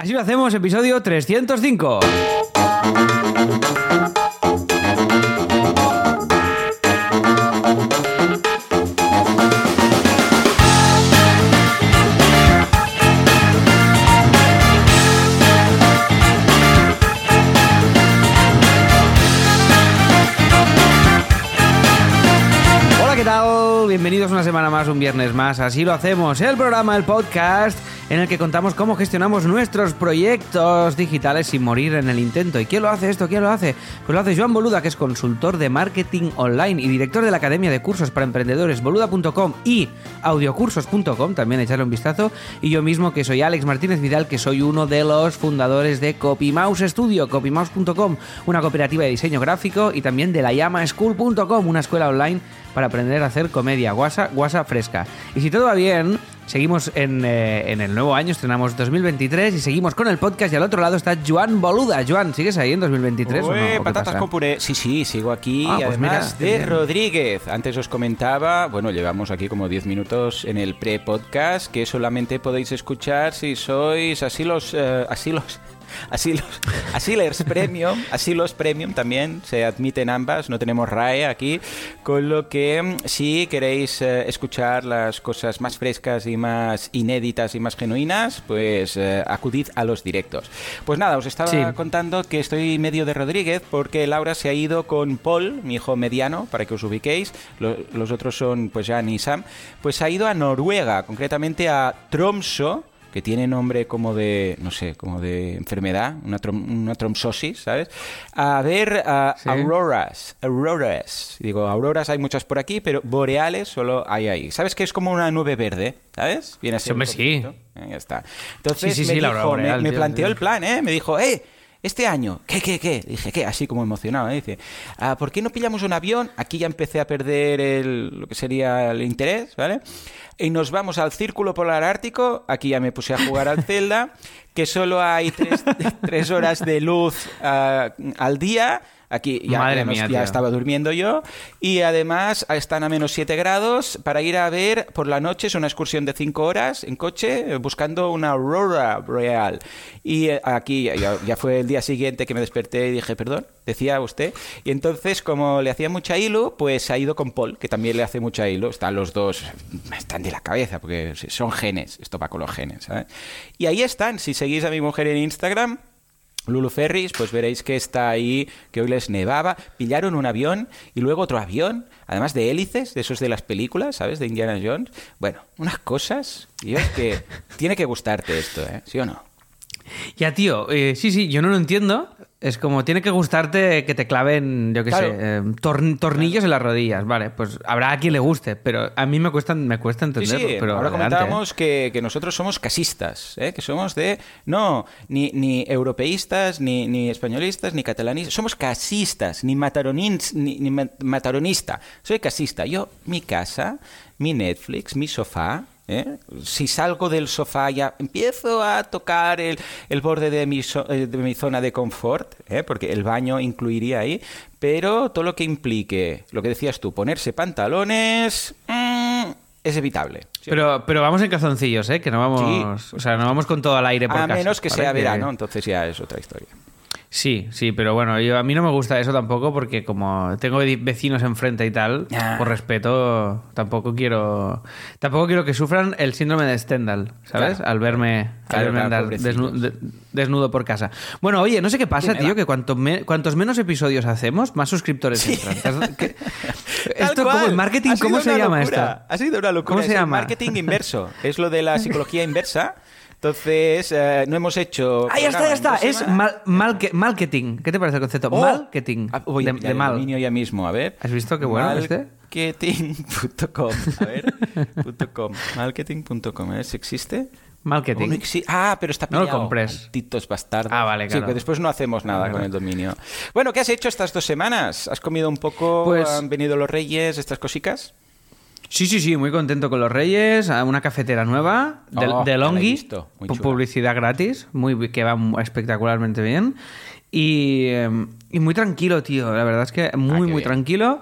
Así lo hacemos, episodio 305. Hola, ¿qué tal? Bienvenidos una semana más, un viernes más. Así lo hacemos, el programa, el podcast en el que contamos cómo gestionamos nuestros proyectos digitales sin morir en el intento. ¿Y quién lo hace esto? ¿Quién lo hace? Pues lo hace Joan Boluda, que es consultor de marketing online y director de la Academia de Cursos para Emprendedores, boluda.com y audiocursos.com, también echarle un vistazo. Y yo mismo, que soy Alex Martínez Vidal, que soy uno de los fundadores de CopyMouse Studio, copymouse.com, una cooperativa de diseño gráfico, y también de la llamaschool.com, una escuela online para aprender a hacer comedia, guasa, guasa fresca. Y si todo va bien, seguimos en, eh, en el nuevo año, estrenamos 2023 y seguimos con el podcast y al otro lado está Joan Boluda. Joan, ¿sigues ahí en 2023 o no? ¿O Ué, qué patatas con puré. Sí, sí, sigo aquí. Ah, pues además mira, de bien. Rodríguez. Antes os comentaba, bueno, llevamos aquí como 10 minutos en el pre-podcast que solamente podéis escuchar si sois así los... eh, así los Así los Premium, Asilos Premium también se admiten ambas, no tenemos RAE aquí, con lo que mm, si queréis eh, escuchar las cosas más frescas y más inéditas y más genuinas, pues eh, acudid a los directos. Pues nada, os estaba Sí. contando que estoy medio de Rodríguez porque Laura se ha ido con Paul, mi hijo mediano, para que os ubiquéis, Lo- los otros son pues Jan y Sam, pues ha ido a Noruega, concretamente a Tromso, que tiene nombre como de, no sé, como de enfermedad, una, trom- una tromsosis, ¿sabes? A ver a Sí. auroras, auroras. Digo, auroras hay muchas por aquí, pero boreales solo hay ahí. ¿Sabes que es como una nube verde? ¿Sabes? Viene a Sí, ser un sí. concepto. Eh, ya está. Entonces Sí, sí, sí, me, la aurora dijo, me- boreal, me tío, planteó sí. el plan, ¿eh? Me dijo, ¡eh! Este año, ¿qué, qué, qué? Dije, ¿qué? Así como emocionado, ¿eh? Dice, "Ah, ¿por qué no pillamos un avión? Aquí ya empecé a perder el, lo que sería el interés, ¿vale? Y nos vamos al Círculo Polar Ártico, aquí ya me puse a jugar al Zelda, que solo hay tres, horas de luz ah, al día. Aquí ya, Madre ya nos- mía, ya estaba durmiendo yo. Y además están a menos 7 grados para ir a ver por la noche. Es una excursión de 5 horas en coche eh, buscando una aurora boreal. Y eh, aquí ya- ya, ya fue el día siguiente que me desperté y dije, perdón, decía usted. Y entonces, como le hacía mucha hilo, pues ha ido con Paul, que también le hace mucha hilo. Están los dos, están de la cabeza, porque son genes. Esto va con los genes, ¿sabes? Y ahí están. Si seguís a mi mujer en Instagram, Lulu Ferris, pues veréis que está ahí, que hoy les nevaba. Pillaron un avión y luego otro avión, además de hélices, de esos de las películas, ¿sabes? De Indiana Jones. Bueno, unas cosas. Y es que tiene que gustarte esto, ¿eh? ¿Sí o no? Ya, tío, eh, sí, sí, yo no lo entiendo. Es como, tiene que gustarte que te claven, yo qué Claro. sé, eh, torn- tornillos en las rodillas. Vale, pues habrá a quien le guste, pero a mí me cuesta, me cuesta entenderlo. sí, pero ahora adelante, comentábamos que, que nosotros somos casistas, ¿eh? que somos de, no, ni, ni europeístas, ni, ni españolistas, ni catalanistas, somos casistas, ni, mataronins, ni, ni ma- mataronista, soy casista. Yo, mi casa, mi Netflix, mi sofá, ¿eh? si salgo del sofá ya empiezo a tocar el, el borde de mi, so- eh, de mi zona de confort, ¿eh? porque el baño incluiría ahí, pero todo lo que implique, lo que decías tú, ponerse pantalones... mm, es evitable. ¿sí? Pero, pero vamos en calzoncillos, ¿eh? Que no vamos, o sea, no vamos con todo al aire por a casa, menos que ¿vale? sea verano, entonces ya es otra historia. Sí, sí, pero bueno, yo, a mí no me gusta eso tampoco porque como tengo ve- vecinos enfrente y tal, Ah. por respeto, tampoco quiero tampoco quiero que sufran el síndrome de Stendhal, ¿sabes? Claro. Al verme, al Claro, verme claro, andar desnudo por casa. Bueno, oye, no sé qué pasa, tío, que cuanto me- cuantos menos episodios hacemos, más suscriptores entran. ¿Has- qué- Tal Esto como el marketing, ¿cómo se llama locura. esto? Ha sido una locura. ¿Cómo se Es el llama? marketing inverso. Es lo de la psicología inversa. Entonces, eh, no hemos hecho. Ah, ya está, ya está. Es mal, marketing. ¿Qué te parece el concepto? Oh. Marketing. Ah, voy de, a de el mal. dominio ya mismo, a ver. ¿Has visto qué bueno este? Marketing.com. A ver. .com. Marketing.com. Ver si existe. Marketing. Oh, ah, pero está No lo pillado. compres. Malditos bastardos. Ah, vale, Sí, claro. que después no hacemos nada con el dominio. Bueno, ¿qué has hecho estas dos semanas? ¿Has comido un poco? Pues- ¿Han venido los reyes? ¿Estas cositas? Sí, sí, sí, muy contento con los Reyes, una cafetera nueva de, Oh, de Longi, publicidad gratis, muy que va espectacularmente bien y, eh, y muy tranquilo, tío, la verdad es que muy, Ah, muy bien. tranquilo.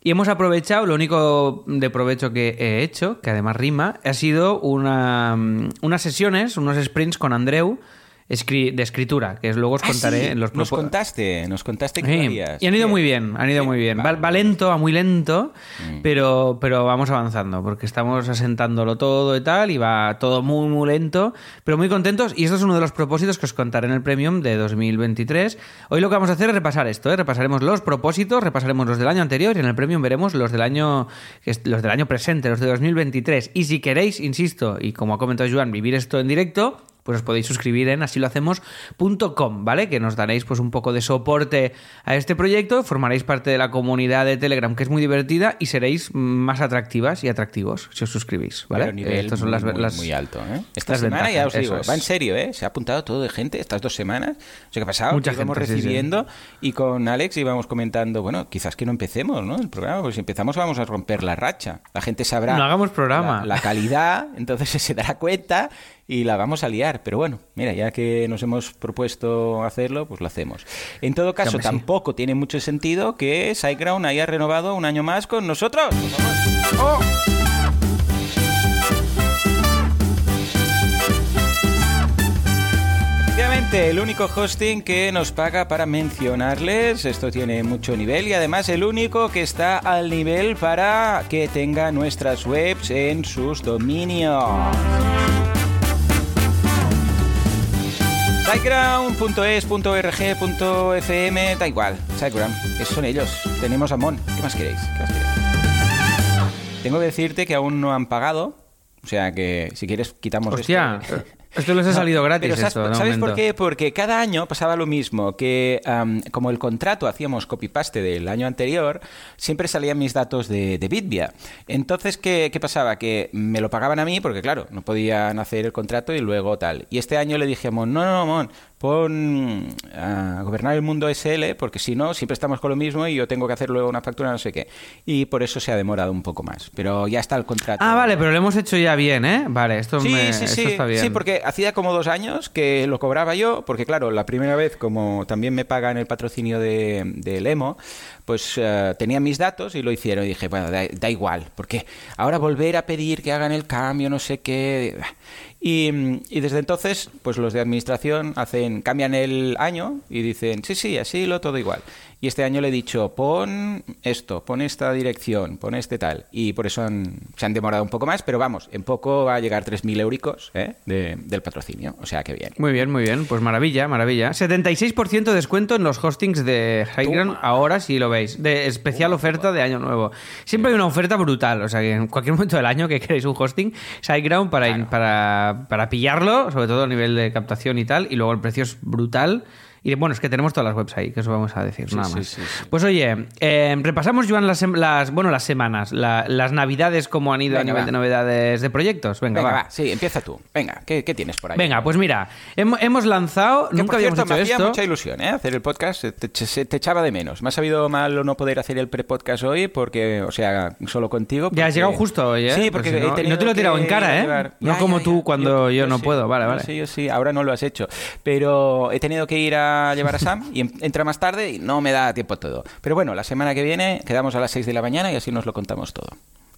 Y hemos aprovechado, lo único de provecho que he hecho, que además rima, ha sido una, mm, unas sesiones, unos sprints con Andreu escri- de escritura, que luego os Ah, contaré sí, en los Nos contaste, nos contaste que Sí, y han ido Bien. muy bien, han ido Sí, muy bien. Va, lento, va muy lento, Mm. pero, pero vamos avanzando, porque estamos asentándolo todo y tal, y va todo muy, muy lento, pero muy contentos. Y esto es uno de los propósitos que os contaré en el Premium de 2023. Hoy lo que vamos a hacer es repasar esto, ¿eh? repasaremos los propósitos, repasaremos los del año anterior y en el Premium veremos los del año, los del año presente, los de 2023. Y si queréis, insisto, y como ha comentado Joan, vivir esto en directo, pues os podéis suscribir en asilohacemos.com, ¿vale? Que nos daréis pues un poco de soporte a este proyecto, formaréis parte de la comunidad de Telegram, que es muy divertida, y seréis más atractivas y atractivos si os suscribís, ¿vale? Pero nivel Eh, estas son las, muy, las- muy alto, ¿eh? Esta las semana ya ventajas, os digo, es. va en serio, ¿eh? Se ha apuntado todo de gente estas dos semanas. O sea, ¿qué ha pasado? Mucha Que íbamos gente, sí, sí. recibiendo y con Alex íbamos comentando, bueno, quizás que no empecemos, ¿no? El programa, pues si empezamos vamos a romper la racha. La gente sabrá No hagamos programa. La, la calidad, entonces se dará cuenta y la vamos a liar. Pero bueno, mira, ya que nos hemos propuesto hacerlo, pues lo hacemos. En todo caso, sí. tampoco tiene mucho sentido que SiteGround haya renovado un año más con nosotros. ¡Oh! El único hosting que nos paga para mencionarles, esto tiene mucho nivel y además el único que está al nivel para que tenga nuestras webs en sus dominios. Siteground.es.org.fm, da igual, Siteground, esos son ellos. Tenemos a Mon, ¿qué más queréis? ¿Qué más queréis? Tengo que decirte que aún no han pagado, o sea que si quieres quitamos Hostia, esto. Esto les ha No, salido gratis. pero ¿sabes, esto, de ¿sabes por qué? Porque cada año pasaba lo mismo, que am, como el contrato hacíamos copy-paste del año anterior, siempre salían mis datos de, de Bitvia. Entonces, ¿qué, qué pasaba? Que me lo pagaban a mí, porque claro, no podían hacer el contrato y luego tal. Y este año le Mon, no, no, no, Mon, pon a gobernar el mundo SL, porque si no, siempre estamos con lo mismo y yo tengo que hacer luego una factura, no sé qué. Y por eso se ha demorado un poco más. Pero ya está el contrato. Ah, vale, pero lo hemos hecho ya bien, ¿eh? Vale, esto, Sí, me- sí, esto sí. está bien. Sí, porque hacía como dos años que lo cobraba yo, porque claro, la primera vez, como también me pagan el patrocinio de, de Lemo, pues eh, tenía mis datos y lo hicieron. Y dije, bueno, da, da igual, porque ahora volver a pedir que hagan el cambio, no sé qué. Y, desde entonces, pues los de administración hacen, cambian el año y dicen, sí, sí, así lo todo igual. Y este año le he dicho, pon esto, pon esta dirección, pon este tal. Y por eso han- se han demorado un poco más, pero vamos, en poco va a llegar 3.000 euricos ¿eh? de- del patrocinio. O sea que bien. Muy bien, muy bien. Pues maravilla, maravilla. 76% de descuento en los hostings de Highground ahora sí lo veis. De especial oferta de año nuevo. Siempre hay una oferta brutal. O sea que en cualquier momento del año que queréis un hosting, Sideground para, para, para pillarlo, sobre todo a nivel de captación y tal. Y luego el precio es brutal. Y bueno, es que tenemos todas las webs ahí, que eso vamos a decir, nada más. sí, sí. Pues oye, eh, repasamos, Joan, las, las, bueno, las semanas, la- las navidades, cómo han ido a Venga, nivel va. de novedades de proyectos. Venga, Venga, va. va, sí, empieza tú. Venga, ¿qué, qué tienes por ahí? Venga, pues mira, hem- hemos lanzado, Que, nunca por habíamos cierto, hecho me hacía mucha ilusión ¿eh? hacer el podcast, te, echaba de menos. Me ha sabido mal no poder hacer el pre-podcast hoy, porque, o sea, solo contigo. Ya has llegado justo hoy, ¿eh? Sí, Pues porque si no- te lo he tirado en cara, ¿eh? llevar- No como tú cuando yo no puedo. Vale, vale. Sí, yo sí, ahora no lo has hecho. Pero he tenido que ir a llevar a Sam y en- entra más tarde y no me da tiempo todo. Pero bueno, la semana que viene quedamos a las 6 de la mañana y así nos lo contamos todo.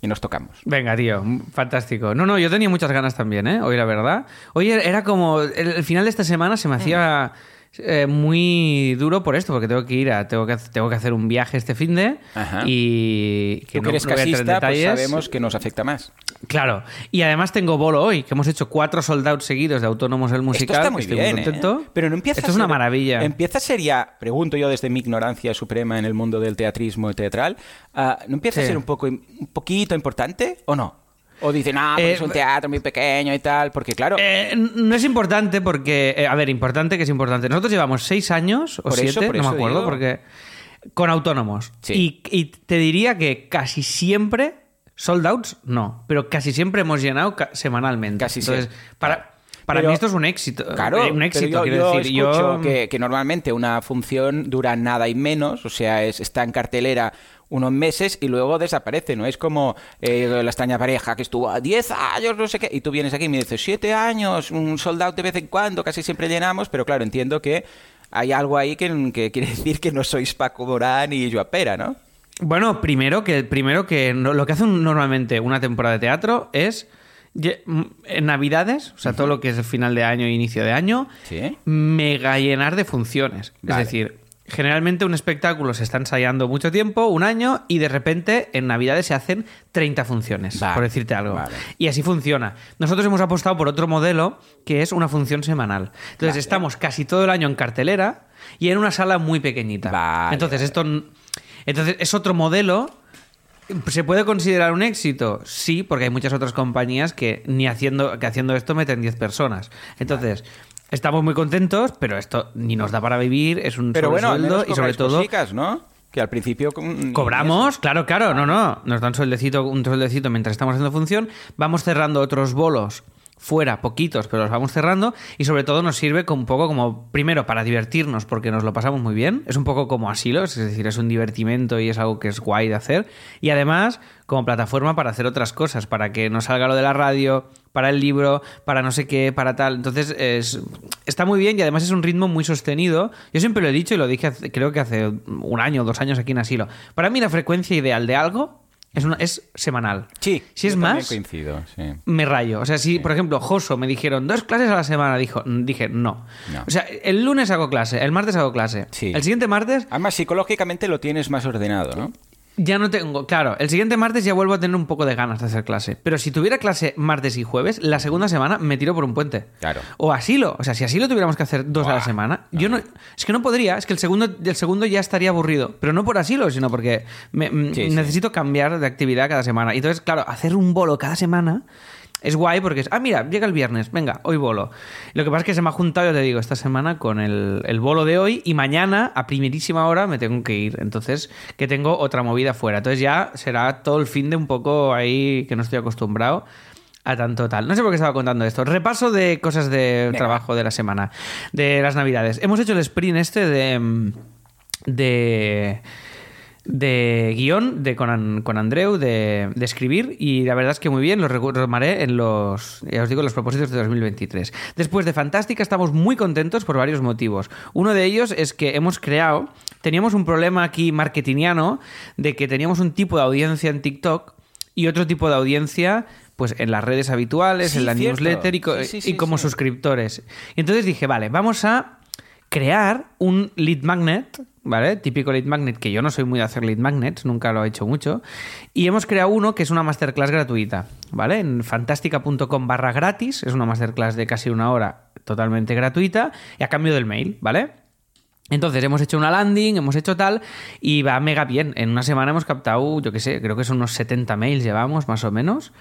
Y nos tocamos. Venga, tío, fantástico. No, no, yo tenía muchas ganas también, ¿eh? Hoy, la verdad. Hoy era como. El, el final de esta semana se me hacía eh, muy duro por esto, porque tengo que ir a. Tengo que, tengo que hacer un viaje este fin de. Ajá. Y. Tú no- que eres no casista, pues detalles. sabemos que nos afecta más. Claro. Y además tengo bolo hoy, que hemos hecho cuatro soldados seguidos de Autónomos el Musical. Esto está que muy bien, muy contento. ¿eh? Pero no empieza Esto a es una ser- maravilla. Empieza a ser ya, pregunto yo desde mi ignorancia suprema en el mundo del teatrismo y teatral, ah, ¿no empieza a ser un poco un poquito importante o no? O dicen, ah, porque Eh, es un teatro muy pequeño y tal, porque claro, Eh, no es importante porque, eh, a ver, importante que es importante. Nosotros llevamos seis años o Por eso, siete, por no me eso acuerdo, digo. porque con autónomos. Sí. Y, y te diría que casi siempre, sold outs, no, pero casi siempre hemos llenado ca- semanalmente. Casi Entonces, siempre. para, para Pero- mí esto es un éxito. Claro, eh, un éxito, yo, quiero yo decir. escucho yo que, que normalmente una función dura nada y menos, o sea, es, está en cartelera unos meses y luego desaparece, ¿no? Es como eh, la extraña pareja que estuvo a 10 años, no sé qué, y tú vienes aquí y me dices 7 años, un soldado de vez en cuando, casi siempre llenamos, pero claro, entiendo que hay algo ahí que, que quiere decir que no sois Paco Morán y Joa Pera, ¿no? Bueno, primero que, primero que lo que hace un- normalmente una temporada de teatro es mm, En Navidades, o sea, todo lo que es el final de año e inicio de año, Sí. mega llenar de funciones. Vale. Es decir, generalmente un espectáculo se está ensayando mucho tiempo, un año, y de repente en Navidades se hacen 30 funciones, Vale, por decirte algo. vale. Y así funciona. Nosotros hemos apostado por otro modelo que es una función semanal. Entonces Vale. estamos casi todo el año en cartelera y en una sala muy pequeñita. Entonces esto entonces es otro modelo ¿Se puede considerar un éxito? Sí, porque hay muchas otras compañías que ni haciendo, que haciendo esto meten 10 personas. Entonces, estamos muy contentos, pero esto ni nos da para vivir, es un Pero bueno, sueldo y sobre todo ¿no? Que al principio... cobramos, claro, claro, no, no, nos dan sueldecito, un sueldecito mientras estamos haciendo función, vamos cerrando otros bolos fuera, poquitos, pero los vamos cerrando y sobre todo nos sirve como un poco como, primero, para divertirnos porque nos lo pasamos muy bien, es un poco como asilo, es decir, es un divertimento y es algo que es guay de hacer. Y además como plataforma para hacer otras cosas, para que no salga lo de la radio, para el libro, para no sé qué, para tal, entonces es, está muy bien y además es un ritmo muy sostenido, yo siempre lo he dicho y lo dije creo que hace un año o dos años aquí en asilo, para mí la frecuencia ideal de algo es, una, es semanal. Sí, Si es más, coincido, sí. me rayo. O sea, si, por ejemplo, Joso me dijeron dos clases a la semana, dijo, dije no. No. O sea, el lunes hago clase, el martes hago clase. Sí. El siguiente martes Además, psicológicamente lo tienes más ordenado, ¿no? Ya no tengo. Claro, el siguiente martes ya vuelvo a tener un poco de ganas de hacer clase. Pero si tuviera clase martes y jueves, la segunda semana me tiro por un puente. Claro. O asilo. O sea, si asilo tuviéramos que hacer dos a la semana, yo no. Es que no podría. Es que el segundo, el segundo ya estaría aburrido. Pero no por asilo, sino porque me- m- Sí, sí. necesito cambiar de actividad cada semana. Y entonces, claro, hacer un bolo cada semana. Es guay porque es, ah, mira, llega el viernes, venga, hoy bolo. Lo que pasa es que se me ha juntado, yo te digo, esta semana con el, el bolo de hoy y mañana, a primerísima hora, me tengo que ir. Entonces, que tengo otra movida fuera. Entonces ya será todo el fin de un poco ahí que no estoy acostumbrado a tanto tal. No sé por qué estaba contando esto. Repaso de cosas de Venga. trabajo de la semana, de las navidades. Hemos hecho el sprint este de... mm, de de guion de con, con Andreu de, de escribir y la verdad es que muy bien, lo retomaré en los, ya os digo, los propósitos de 2023. Después de Fantástica estamos muy contentos por varios motivos. Uno de ellos es que hemos creado, teníamos un problema aquí marketingiano de que teníamos un tipo de audiencia en TikTok y otro tipo de audiencia pues en las redes habituales, Sí, en la cierto. newsletter y, co- Sí, sí, sí, y como suscriptores. Y entonces dije, vale, vamos a crear un lead magnet, ¿vale? Típico lead magnet, que yo no soy muy de hacer lead magnets, nunca lo he hecho mucho. Y hemos creado uno que es una masterclass gratuita, ¿vale? En fantástica.com barra gratis, es una masterclass de casi una hora totalmente gratuita y a cambio del mail, ¿vale? Entonces hemos hecho una landing, hemos hecho tal y va mega bien. En una semana hemos captado, yo qué sé, creo que son unos 70 mails llevamos más o menos.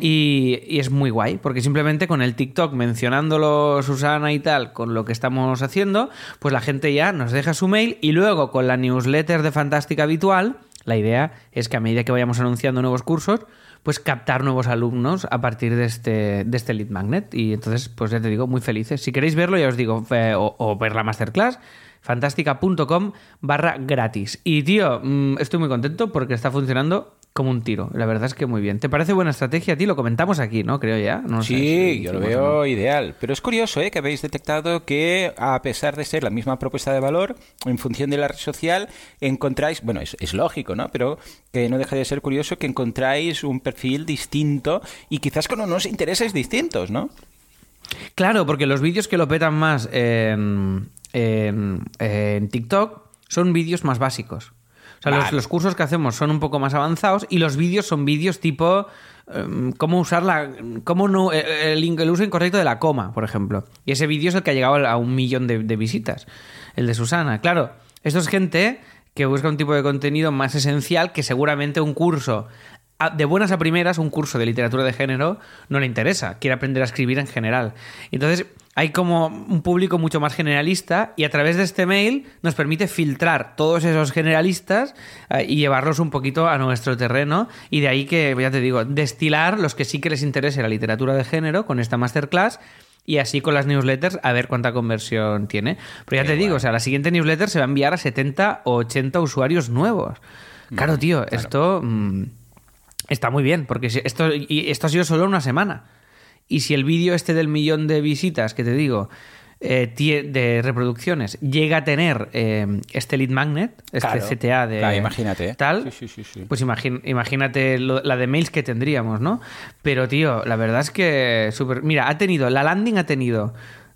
y, y es muy guay porque simplemente con el TikTok mencionándolo Susana y tal, con lo que estamos haciendo, pues la gente ya nos deja su mail y luego con la newsletter de Fantástica habitual, la idea es que a medida que vayamos anunciando nuevos cursos, pues captar nuevos alumnos a partir de este, de este lead magnet. Y entonces, pues ya te digo, muy felices. Si queréis verlo, ya os digo, eh, o, o ver la masterclass, fantástica.com barra gratis. Y tío, mm, estoy muy contento porque está funcionando como un tiro. La verdad es que muy bien. ¿Te parece buena estrategia a ti? Lo comentamos aquí, ¿no? Creo ya. No sé Sí, si yo lo no. veo ideal. Pero es curioso ¿eh? que habéis detectado que, a pesar de ser la misma propuesta de valor, en función de la red social, encontráis, bueno, es, es lógico, ¿no? Pero que no deja de ser curioso que encontráis un perfil distinto y quizás con unos intereses distintos, ¿no? Claro, porque los vídeos que lo petan más en, en- en TikTok son vídeos más básicos. O sea, los, Vale. los cursos que hacemos son un poco más avanzados y los vídeos son vídeos tipo em, cómo usar la. cómo no. eh, El, el uso incorrecto de la coma, por ejemplo. Y ese vídeo es el que ha llegado a un millón de, de visitas. El de Susana. Claro, esto es gente que busca un tipo de contenido más esencial que seguramente un curso de buenas a primeras, un curso de literatura de género no le interesa, quiere aprender a escribir en general. Entonces, hay como un público mucho más generalista y a través de este mail nos permite filtrar todos esos generalistas eh, y llevarlos un poquito a nuestro terreno y de ahí que, ya te digo, destilar los que sí que les interese la literatura de género con esta masterclass y así con las newsletters a ver cuánta conversión tiene. Pero ya Qué te digo, o sea, la siguiente newsletter se va a enviar a 70 o 80 usuarios nuevos. Claro, tío, esto mm, está muy bien, porque esto, y esto ha sido solo una semana. Y si el vídeo este del millón de visitas, que te digo, eh, de reproducciones llega a tener eh, este lead magnet, este Claro. CTA de Claro, imagínate, ¿eh? tal, Sí, sí, sí, sí. pues imagín- imagínate lo- la de mails que tendríamos, ¿no? Pero tío, la verdad es que súper... Mira, ha tenido, la landing ha tenido,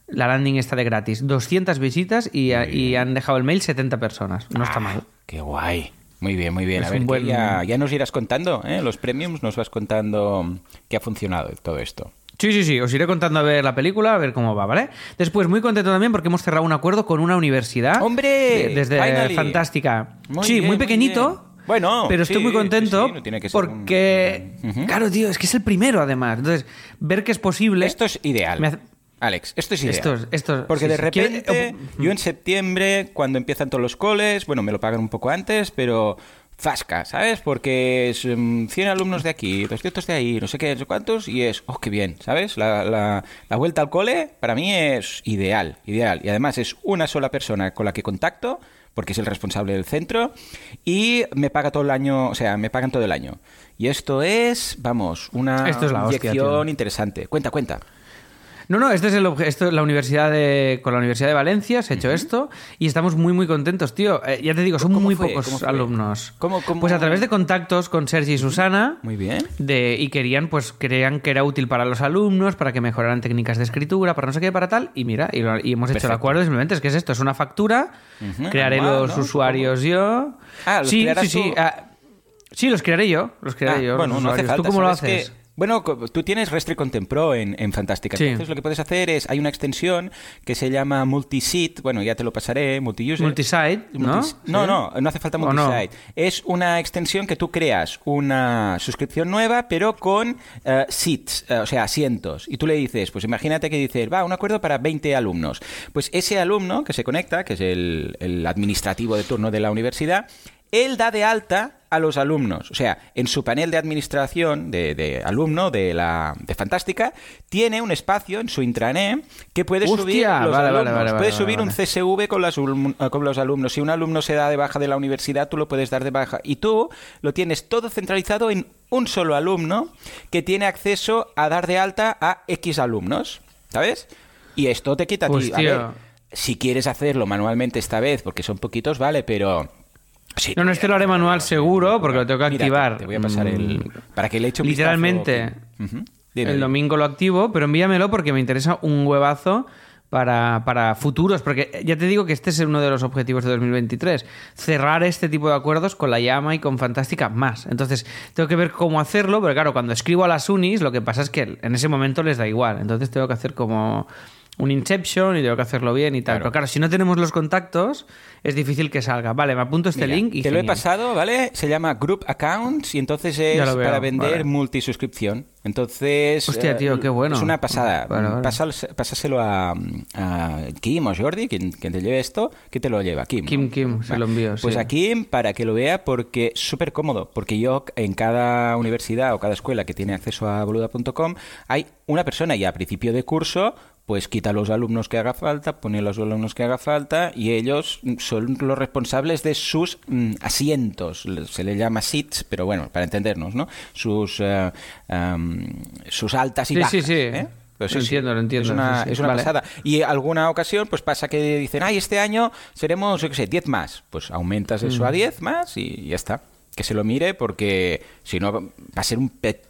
la landing está de gratis, 200 visitas y, y han dejado el mail 70 personas. No está mal. Qué guay. Muy bien, muy bien. Es a ver, buen- ya, ya nos irás contando, ¿eh? Los premiums nos vas contando qué ha funcionado todo esto. Sí, sí, sí, os iré contando a ver la película, a ver cómo va, ¿vale? Después, muy contento también porque hemos cerrado un acuerdo con una universidad. ¡Hombre! de- Desde Finally. Fantástica. Muy sí, bien, muy pequeñito. Bueno, pero estoy sí, muy contento sí, no tiene que ser un- porque, claro, tío, es que es el primero además. Entonces, ver que es posible. Esto es ideal. Me hace- Alex, esto es ideal. Esto es- esto es- Porque sí, de repente, Quiero- yo en septiembre, cuando empiezan todos los coles, bueno, me lo pagan un poco antes, pero fasca, ¿sabes? Porque es mm, 100 alumnos de aquí, 200 de ahí, no sé qué, no sé cuántos, y es, oh, qué bien, ¿sabes? La, la- la vuelta al cole para mí es ideal, ideal. Y además es una sola persona con la que contacto, porque es el responsable del centro, y me paga todo el año, o sea, me pagan todo el año. Y esto es, vamos, una Esto es hostia, inyección tío. interesante. Cuenta, cuenta. No, no, este es el esto es la universidad de, con la Universidad de Valencia se ha hecho esto y estamos muy muy contentos, tío. Eh, ya te digo, son ¿Cómo muy fue? pocos alumnos. ¿Cómo- cómo? Pues a través de contactos con Sergi y Susana. Muy bien. De, y querían, pues, creían que era útil para los alumnos, para que mejoraran técnicas de escritura, para no sé qué, para tal. Y mira, y, lo- y hemos hecho el acuerdo. Simplemente es que es esto: es una factura. Crearé los ¿no? usuarios yo. Ah, ¿los sí, sí, sí. ah, sí, los crearé yo. Los crearé Ah, yo. bueno, los no hace falta. ¿Tú cómo lo ¿sabes haces? que- bueno, tú tienes Restri Contempro en, en Fantástica. Sí. Entonces lo que puedes hacer es, hay una extensión que se llama Multisite, bueno, ya te lo pasaré, Multiuser. Multisite, ¿no? Multis- No, no, no hace falta multisite. Es una extensión que tú creas una suscripción nueva, pero con eh, seats, eh, o sea, asientos. Y tú le dices, pues imagínate que dices, va, un acuerdo para 20 alumnos. Pues ese alumno que se conecta, que es el, el administrativo de turno de la universidad, él da de alta a los alumnos. O sea, en su panel de administración de, de alumno de la de Fantástica, tiene un espacio en su intranet que puede Hostia, subir los vale, alumnos. vale, vale, puede subir un. CSV con, las con los alumnos. Si un alumno se da de baja de la universidad, tú lo puedes dar de baja. Y tú lo tienes todo centralizado en un solo alumno que tiene acceso a dar de alta a X alumnos. ¿Sabes? Y esto te quita a ti. A ver, si quieres hacerlo manualmente esta vez, porque son poquitos, vale, pero... Sí, No, no, este lo haré manual seguro porque lo tengo que Mira, activar. te- Te voy a pasar el... Mm, Para que le eche un Literalmente, vistazo. El domingo lo activo, pero envíamelo porque me interesa un huevazo para, para futuros, porque ya te digo que este es uno de los objetivos de 2023, cerrar este tipo de acuerdos con la llama y con Fantástica más. Entonces, tengo que ver cómo hacerlo, pero claro, cuando escribo a las unis, lo que pasa es que en ese momento les da igual, entonces tengo que hacer como un Inception y tengo que hacerlo bien y tal. Claro. Pero claro, si no tenemos los contactos, es difícil que salga. Vale, me apunto este Mira, link y te lo he pasado, ¿vale? Se llama Group Accounts y entonces es veo, para vender vale. multisuscripción. Entonces. Hostia, eh, tío, qué bueno. Es una pasada. Vale, vale. Pásaselo a, a Kim o Jordi, quien, quien te lleve esto. ¿Quién te lo lleva? Kim. ¿no? Kim, Kim, se lo envío, Pues sí. a Kim para que lo vea porque es súper cómodo. Porque yo en cada universidad o cada escuela que tiene acceso a boluda.com hay una persona y a principio de curso pues quita los alumnos que haga falta, pone los alumnos que haga falta y ellos mm, son los responsables de sus mm, asientos. Se le llama seats, pero bueno, para entendernos, ¿no? Sus, am, sus altas y Sí, bajas. sí, sí. ¿eh? Pues Lo entiendo, lo entiendo, Es una, sí, sí. es una Vale. pasada. Y alguna ocasión, pues pasa que dicen, ay, este año seremos, yo qué sé, 10 más. Pues aumentas eso a Mm. 10 más y ya está. Que se lo mire porque si no va a ser un pe-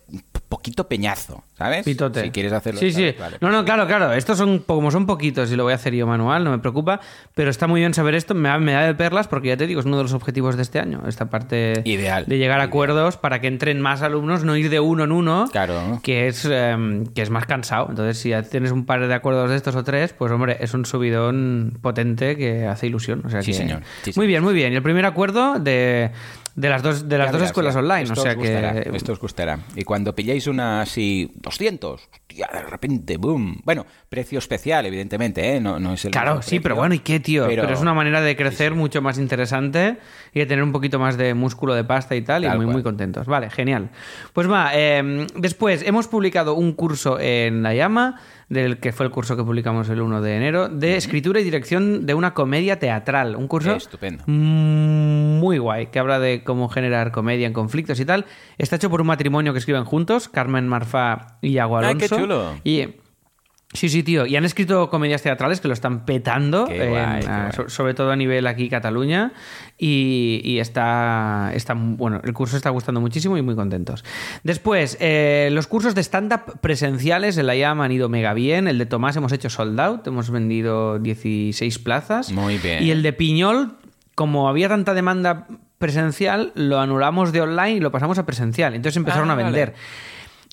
poquito peñazo, ¿sabes? Pitote. Si quieres hacerlo. Sí, sí. Vale. No, no, claro, claro. Estos son, como son poquitos y lo voy a hacer yo manual, no me preocupa. Pero está muy bien saber esto. Me da, me da de perlas porque ya te digo, es uno de los objetivos de este año. Esta parte Ideal, de llegar a ideal. acuerdos para que entren más alumnos, no ir de uno en uno. Claro. Que es, eh, que es más cansado. Entonces, si ya tienes un par de acuerdos de estos o tres, pues hombre, es un subidón potente que hace ilusión. O sea Sí, que- señor. Sí, muy señor. bien, muy bien. Y el primer acuerdo de, de las dos, de las Ya dos verás, escuelas ya. online. Esto o sea os gustará, que. esto os gustará. Y cuando pilláis una así, 200, hostia, de repente, boom. Bueno, precio especial, evidentemente, ¿eh? No, no es el Claro, sí, precio, pero bueno, ¿y qué, tío? Pero, pero- es una manera de crecer mucho más interesante y de tener un poquito más de músculo de pasta y tal, y muy, cual. muy contentos. Vale, genial. Pues va, eh, después hemos publicado un curso en La Llama, del que fue el curso que publicamos el 1 de enero, de escritura y dirección de una comedia teatral. Un curso Estupendo. muy guay, que habla de cómo generar comedia en conflictos y tal. Está hecho por un matrimonio que escriben juntos, Carmen Marfá y Iago Ay, Alonso. qué chulo. Y Sí, sí, tío. Y han escrito comedias teatrales que lo están petando, en, qué ah, so- sobre todo a nivel aquí Cataluña. Y, y está, está, bueno, el curso está gustando muchísimo y muy contentos. Después, eh, los cursos de stand-up presenciales en la IAM han ido mega bien. El de Tomás hemos hecho sold out, hemos vendido 16 plazas. Muy bien. Y el de Piñol, como había tanta demanda presencial, lo anulamos de online y lo pasamos a presencial. Entonces empezaron Ah, a vender. vale.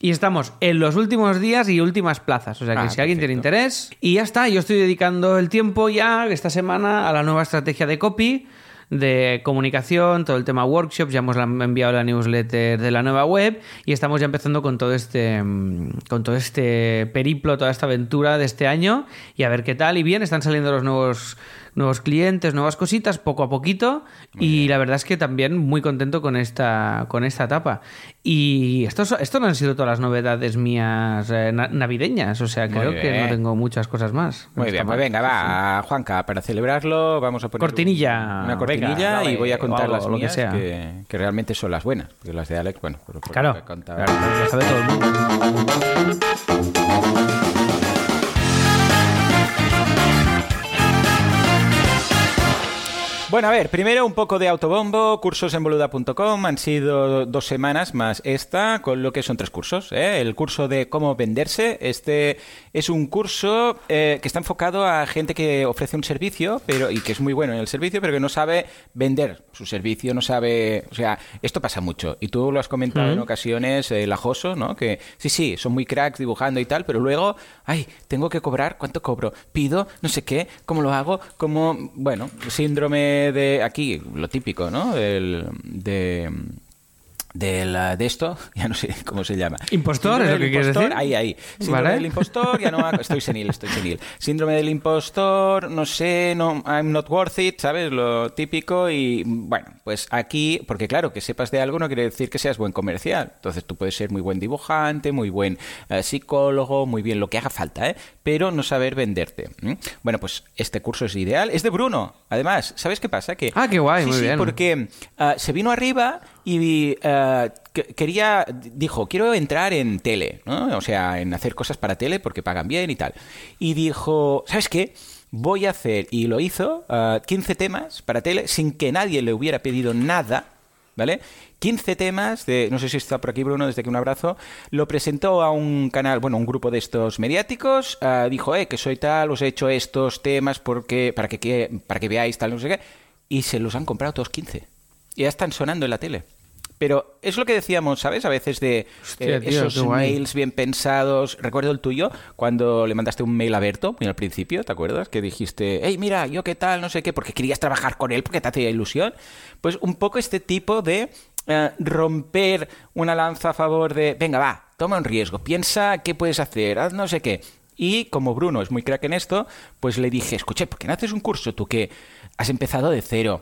Y estamos en los últimos días y últimas plazas. O sea que Ah, si alguien tiene interés. Y ya está, yo estoy dedicando el tiempo ya esta semana a la nueva estrategia de copy, de comunicación, todo el tema workshops. Ya hemos enviado la newsletter de la nueva web y estamos ya empezando con todo este mm, con todo este periplo, toda esta aventura de este año y a ver qué tal. Y bien, están saliendo los nuevos nuevos clientes, nuevas cositas, poco a poquito. y la verdad es que también muy contento con esta, con esta etapa. Y esto, esto no han sido todas las novedades mías eh, na- navideñas. O sea, Muy creo que bien. no tengo muchas cosas más. Muy bien, pues venga, va, Juanca, para celebrarlo vamos a poner Cortinilla. un- una cortinilla Venga, dale, y voy a contar algo, las lo que mías sea. que, que realmente son las buenas, porque las de Alex, bueno, por, por Claro, lo que claro, lo sabe todo el mundo. Bueno, a ver, primero un poco de autobombo, cursos en boluda.com, han sido dos semanas más esta, con lo que son tres cursos. ¿eh? El curso de cómo venderse, este es un curso eh, que está enfocado a gente que ofrece un servicio pero y que es muy bueno en el servicio, pero que no sabe vender su servicio, no sabe... O sea, esto pasa mucho, y tú lo has comentado en ocasiones, el ajoso, ¿no? Que sí, sí, son muy cracks dibujando y tal, pero luego, ay, tengo que cobrar, ¿cuánto cobro? Pido, no sé qué, ¿cómo lo hago? Como, bueno, síndrome de, aquí, lo típico, ¿no? El, de... Del, ah, de esto, ya no sé cómo se llama. Impostor, ¿es lo que quieres impostor, decir? Ahí, ahí. Síndrome Vale. del impostor, ya no estoy senil, estoy senil. Síndrome del impostor, no sé, no, I'm not worth it, ¿sabes? Lo típico y bueno, pues aquí, porque claro, que sepas de algo no quiere decir que seas buen comercial. Entonces tú puedes ser muy buen dibujante, muy buen eh, psicólogo, muy bien lo que haga falta, ¿eh? Pero no saber venderte. Bueno, pues este curso es ideal. Es de Bruno, además. ¿Sabes qué pasa? Que, Ah, qué guay, sí, muy sí, bien. porque ah, se vino arriba y que- quería, dijo, quiero entrar en tele, ¿no? O sea, en hacer cosas para tele porque pagan bien y tal. Y dijo, ¿sabes qué? Voy a hacer, y lo hizo, ah, 15 temas para tele sin que nadie le hubiera pedido nada, ¿vale? 15 temas de, no sé si está por aquí Bruno, desde que un abrazo, lo presentó a un canal, bueno, un grupo de estos mediáticos, ah, dijo, eh, que soy tal, os he hecho estos temas porque, para que, que- para que veáis tal, no sé qué, y se los han comprado todos 15. Y ya están sonando en la tele. Pero es lo que decíamos, ¿sabes? A veces de Hostia, eh, tío, esos mails bien pensados. Recuerdo el tuyo cuando le mandaste un mail a Berto, muy al principio, ¿te acuerdas? Que dijiste, hey, mira, yo qué tal, no sé qué, porque querías trabajar con él, porque te hacía ilusión. Pues un poco este tipo de eh, romper una lanza a favor de, venga, va, toma un riesgo, piensa qué puedes hacer, haz no sé qué. Y como Bruno es muy crack en esto, pues le dije, escuché, ¿por qué no haces un curso tú que has empezado de cero?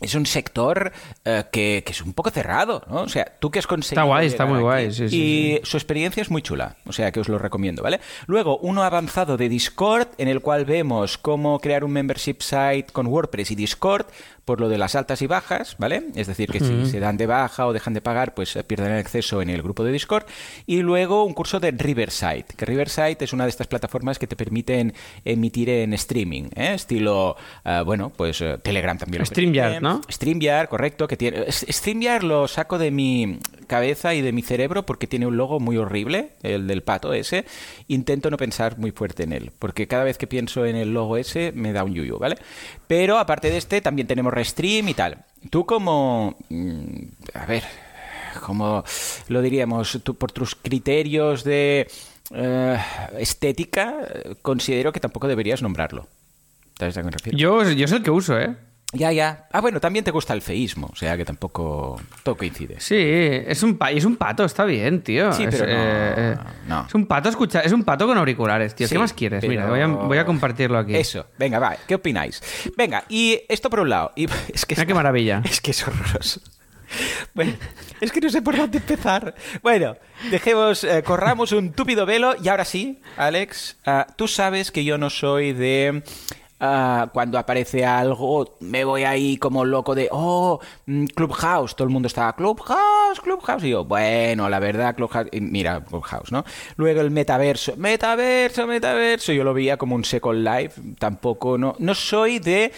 Es un sector eh, que, que es un poco cerrado, ¿no? O sea, tú que has conseguido... Está guay, está muy guay, aquí, sí, sí, y su experiencia es muy chula, o sea que os lo recomiendo, ¿vale? Luego, uno avanzado de Discord, en el cual vemos cómo crear un membership site con WordPress y Discord, por lo de las altas y bajas, ¿vale? Es decir, que si se dan de baja o dejan de pagar, pues eh, pierden el acceso en el grupo de Discord. Y luego un curso de Riverside, que Riverside es una de estas plataformas que te permiten emitir en streaming, ¿eh? Estilo, eh, bueno, pues eh, Telegram también. lo StreamYard, permite. ¿no? StreamYard, correcto, que tiene StreamYard lo saco de mi cabeza y de mi cerebro porque tiene un logo muy horrible, el del pato ese. Intento no pensar muy fuerte en él, porque cada vez que pienso en el logo ese me da un yuyu, ¿vale? Pero aparte de este también tenemos Restream y tal. Tú como mm, a ver, como lo diríamos, por tus criterios de eh, estética, considero que tampoco deberías nombrarlo. ¿Sabes a qué me refiero? Yo, yo el que uso, ¿eh? Ya, ya. Ah, bueno, también te gusta el feísmo, o sea que tampoco todo coincide. Sí, es un, pa- es un pato, está bien, tío. Sí, Es, pero no, eh, no. Es un pato, escucha, es un pato con auriculares, tío. Sí, ¿Qué más quieres? pero- Mira, voy a, voy a compartirlo aquí. Eso, venga, va, ¿qué opináis? Venga, y esto por un lado. Y es que Mira qué maravilla. Es que es horroroso. Bueno, es que no sé por dónde empezar. Bueno, dejemos, eh, corramos un túpido velo y ahora sí, Alex, ah, tú sabes que yo no soy de ah, cuando aparece algo, me voy ahí como loco de, oh, mm, Clubhouse. Todo el mundo estaba, Clubhouse, Clubhouse. Y yo, bueno, la verdad, Clubhouse. y mira, Clubhouse, ¿no? Luego el metaverso, metaverso, metaverso. Yo lo veía como un Second Life. Tampoco, no, no soy de.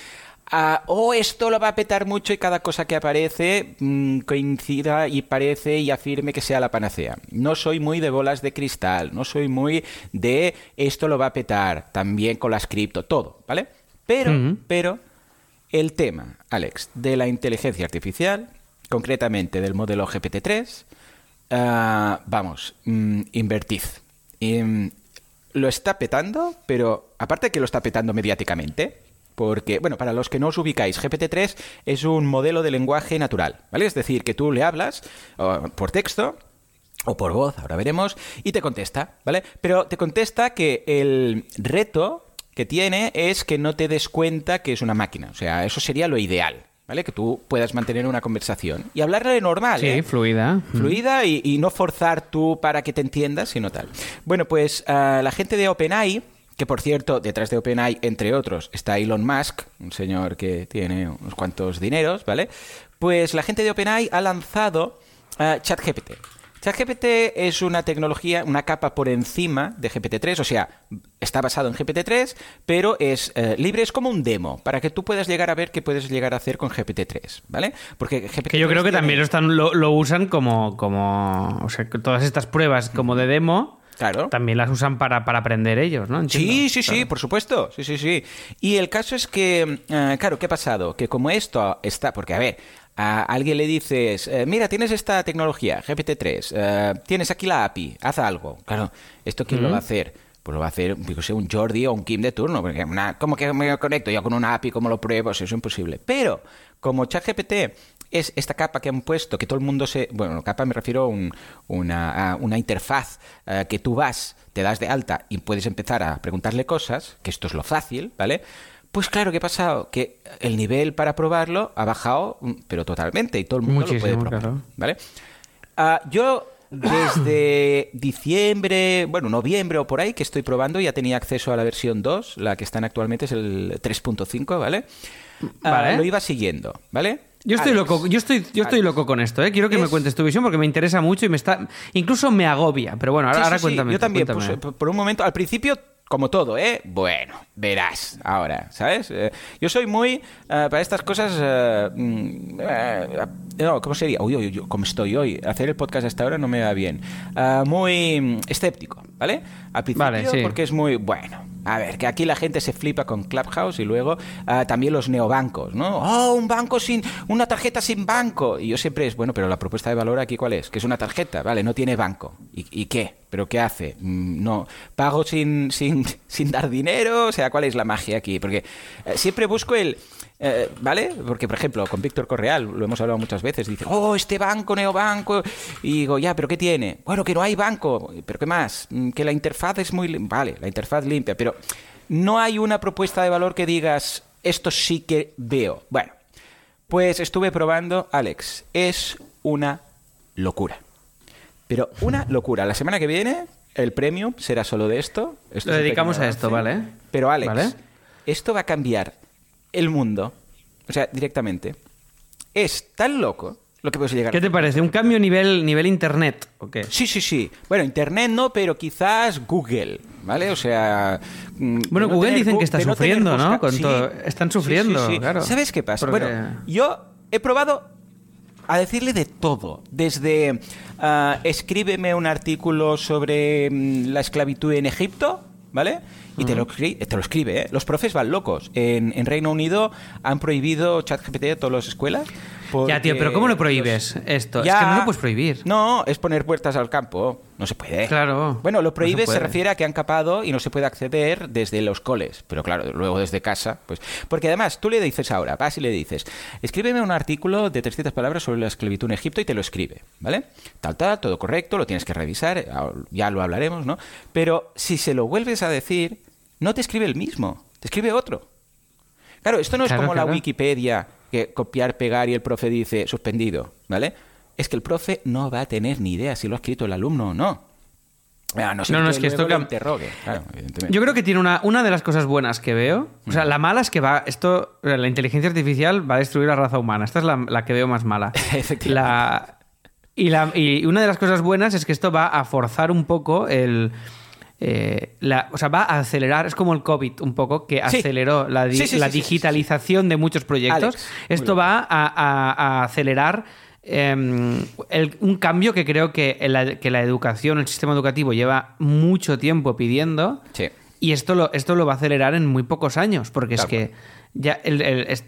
Ah, oh, esto lo va a petar mucho y cada cosa que aparece mm, coincida y parece y afirme que sea la panacea. No soy muy de bolas de cristal, no soy muy de esto lo va a petar, también con las cripto, todo, ¿vale? Pero, pero, el tema, Alex, de la inteligencia artificial, concretamente del modelo GPT-3, ah, vamos, mm, invertid. Mm, lo está petando, pero aparte que lo está petando mediáticamente, porque, bueno, para los que no os ubicáis, GPT-3 es un modelo de lenguaje natural, ¿vale? Es decir, que tú le hablas por texto o por voz, ahora veremos, y te contesta, ¿vale? Pero te contesta que el reto que tiene es que no te des cuenta que es una máquina, o sea, eso sería lo ideal, ¿vale? Que tú puedas mantener una conversación y hablarle normal, Sí, ¿eh? fluida. fluida y, y no forzar tú para que te entiendas, sino tal. Bueno, pues ah, la gente de OpenAI, que por cierto, detrás de OpenAI, entre otros, está Elon Musk, un señor que tiene unos cuantos dineros, ¿vale? Pues la gente de OpenAI ha lanzado ah, ChatGPT. ChatGPT es una tecnología, una capa por encima de GPT-3, o sea, está basado en GPT-3, pero es eh, libre, es como un demo, para que tú puedas llegar a ver qué puedes llegar a hacer con GPT-3, ¿vale? Porque GPT-3 Que yo creo que tiene- también lo, están, lo, lo usan como, como. O sea, que todas estas pruebas como de demo. Claro. También las usan para, para aprender ellos, ¿no? Entiendo. Sí, sí, sí, por supuesto. Sí, sí, sí. Y el caso es que, eh, claro, ¿qué ha pasado? Que como esto está, porque a ver, a alguien le dices, eh, mira, tienes esta tecnología, GPT-3, eh, tienes aquí la API, haz algo. Claro, ¿esto quién lo va a hacer? Pues lo va a hacer, yo sé, un Jordi o un Kim de turno, porque una, ¿cómo que me conecto yo con una API? ¿Cómo lo pruebo? Eso es imposible. Pero, como ChatGPT es esta capa que han puesto, que todo el mundo se... Bueno, capa me refiero a un- una, a una interfaz eh, que tú vas, te das de alta y puedes empezar a preguntarle cosas, que esto es lo fácil, ¿vale? Pues claro, ¿qué ha pasado? Que el nivel para probarlo ha bajado, mm, pero totalmente, y todo el mundo lo puede probar, claro. ¿vale? Ah, yo desde diciembre, bueno, noviembre o por ahí, que estoy probando, ya tenía acceso a la versión 2, la que están actualmente es el 3.5, ¿vale? Ah, Vale. lo iba siguiendo, ¿vale? Yo estoy Alex. loco, yo estoy, yo estoy Alex. loco con esto, ¿eh? Quiero que me Es- cuentes tu visión porque me interesa mucho y me está. Incluso me agobia. Pero bueno, ahora, Sí, sí, ahora sí, cuéntame. Yo tú, también, cuéntame. pues, por un momento, al principio, como todo, ¿eh? Bueno, verás, ahora, ¿sabes? Eh, yo soy muy, eh, para estas cosas, mm, eh, no, ¿cómo sería? Uy, uy, uy, ¿cómo estoy hoy? Hacer el podcast hasta ahora no me va bien. Ah, muy mm, escéptico, ¿vale? Al principio, Vale, sí. porque es muy, bueno, a ver, que aquí la gente se flipa con Clubhouse y luego ah, también los neobancos, ¿no? Oh, un banco sin, una tarjeta sin banco. Y yo siempre es, bueno, pero la propuesta de valor aquí cuál es? Que es una tarjeta, vale, no tiene banco. ¿Y, qué? ¿Pero qué hace? Mm, No, pago sin, sin, sin dar dinero, o sea, ¿cuál es la magia aquí? Porque eh, siempre busco el... eh, ¿Vale? Porque, por ejemplo, con Víctor Correal, lo hemos hablado muchas veces, dice, oh, este banco, neobanco, y digo, ya, ¿pero qué tiene? Bueno, que no hay banco, ¿pero qué más? Mm, Que la interfaz es muy... Vale, la interfaz limpia, pero no hay una propuesta de valor que digas, esto sí que veo. Bueno, pues estuve probando, Alex, es una locura. Pero una locura. La semana que viene el premium será solo de esto. Esto Lo es dedicamos a esto, avance. ¿vale? Pero Alex, ¿Vale? esto va a cambiar el mundo. O sea, directamente. Es tan loco lo que puedes llegar ¿Qué te parece? ¿Un cambio nivel, nivel internet o qué? Sí, sí, sí. Bueno, Internet no, pero quizás Google, ¿vale? O sea... mm, Bueno, no Google dicen que está no sufriendo, ¿no? busca- Con Sí. todo- están sí, sufriendo, sí. claro. ¿Sabes qué pasa? Porque- Bueno, yo he probado a decirle de todo. Desde ah, escríbeme un artículo sobre mm, la esclavitud en Egipto, ¿vale? Y te, lo, te lo escribe, ¿eh? Los profes van locos. En, en Reino Unido han prohibido ChatGPT a todas las escuelas. Ya, tío, pero ¿cómo lo prohibes esto? Es que no lo puedes prohibir. No, es poner puertas al campo. No se puede. Claro, Bueno, lo no prohíbe se refiere a que han capado y no se puede acceder desde los coles. Pero claro, luego desde casa, pues. Porque además, tú le dices ahora, vas y le dices, escríbeme un artículo de 300 palabras sobre la esclavitud en Egipto y te lo escribe, ¿vale? Tal, tal, todo correcto, lo tienes que revisar, ya lo hablaremos, ¿no? Pero si se lo vuelves a decir, no te escribe el mismo, te escribe otro. Claro, esto no es Claro, como la. Wikipedia, que copiar, pegar y el profe dice suspendido, ¿vale? Es que el profe no va a tener ni idea si lo ha escrito el alumno o no. Ah, no, sé No, no, es que esto lo interrogue, claro. Yo creo que tiene una, una de las cosas buenas que veo. O sea, la mala es que va. Esto. La inteligencia artificial va a destruir la raza humana. Esta es la, la que veo más mala. Efectivamente. La, y, la, y una de las cosas buenas es que esto va a forzar un poco el. Eh, la- o sea, va a acelerar, es como el COVID un poco, que Sí. aceleró la, di- Sí, sí, la sí, sí, sí, digitalización de muchos proyectos. Alex, Esto va a, a- a acelerar em, el- un cambio que creo que la, que la educación, el sistema educativo lleva mucho tiempo pidiendo. Sí. Y esto lo, esto lo va a acelerar en muy pocos años, porque es que ya, el- el- es-